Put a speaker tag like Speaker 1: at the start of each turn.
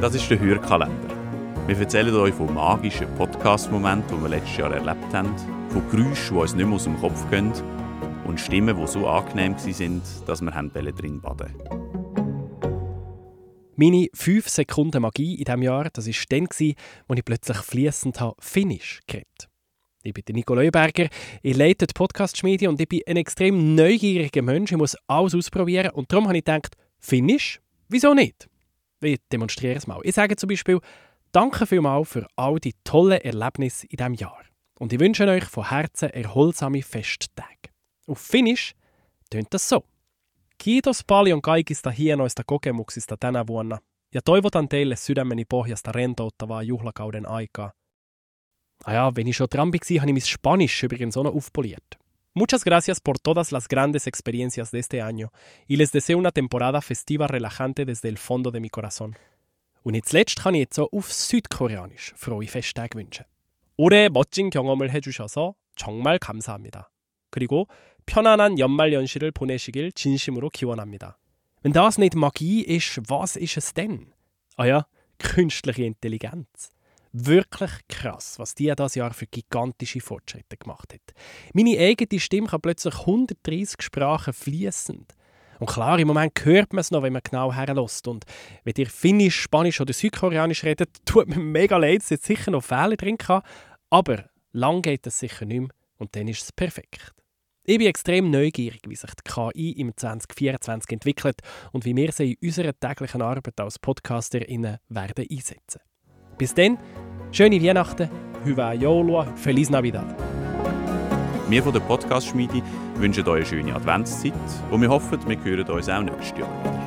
Speaker 1: Das ist der Hörkalender. Wir erzählen euch von magischen Podcast-Momenten, die wir letztes Jahr erlebt haben, von Geräuschen, die uns nicht mehr aus dem Kopf gehen und Stimmen, die so angenehm waren, dass wir drin baden
Speaker 2: Meine 5 Sekunden Magie in diesem Jahr, das war dann, als ich plötzlich fließend Finnisch geredet ich bin Nico Leuberger, ich leite die Podcast-Schmiede und ich bin ein extrem neugieriger Mensch. Ich muss alles ausprobieren und darum habe ich gedacht, Finnisch, wieso nicht? Ich demonstriere es mal. Ich sage zum Beispiel, danke vielmals für all die tollen Erlebnisse in diesem Jahr. Und ich wünsche euch von Herzen erholsame Festtage. Auf Finnisch tönt das so. Kiitos paljon kaikista hienoista kokemuksista tänä vuonna ja toivotan teille sydämeni pohjasta rentouttavaa juhlakauden aikaa. Ah ja, wenn ich schon dran war, habe ich mein Spanisch übrigens auch noch aufpoliert. Muchas gracias por todas las grandes experiencias de este año y les deseo una temporada festiva relajante desde el fondo de mi corazón. Und jetzt letzt kann ich jetzt auch auf Südkoreanisch frohe Festtage wünschen. 올해 멋진 경험을 해주셔서 정말 감사합니다. 그리고 편안한 연말 연시를 보내시길 진심으로 기원합니다. Wenn das nicht Magie ist, was ist es denn? Ah ja, künstliche Intelligenz. Wirklich krass, was die das Jahr für gigantische Fortschritte gemacht hat. Meine eigene Stimme kann plötzlich 130 Sprachen fließend. Und klar, im Moment hört man es noch, wenn man genau herlässt. Und wenn ihr Finnisch, Spanisch oder Südkoreanisch redet, tut mir mega leid, dass jetzt sicher noch Fehler drin kann. Aber lang geht es sicher nicht mehr und dann ist es perfekt. Ich bin extrem neugierig, wie sich die KI im 2024 entwickelt und wie wir sie in unserer täglichen Arbeit als PodcasterInnen werden einsetzen. Bis dann, schöne Weihnachten, Hyvää joulua, Feliz Navidad.
Speaker 1: Wir von der Podcast-Schmiede wünschen euch eine schöne Adventszeit und wir hoffen, wir hören uns auch nächstes Jahr wieder.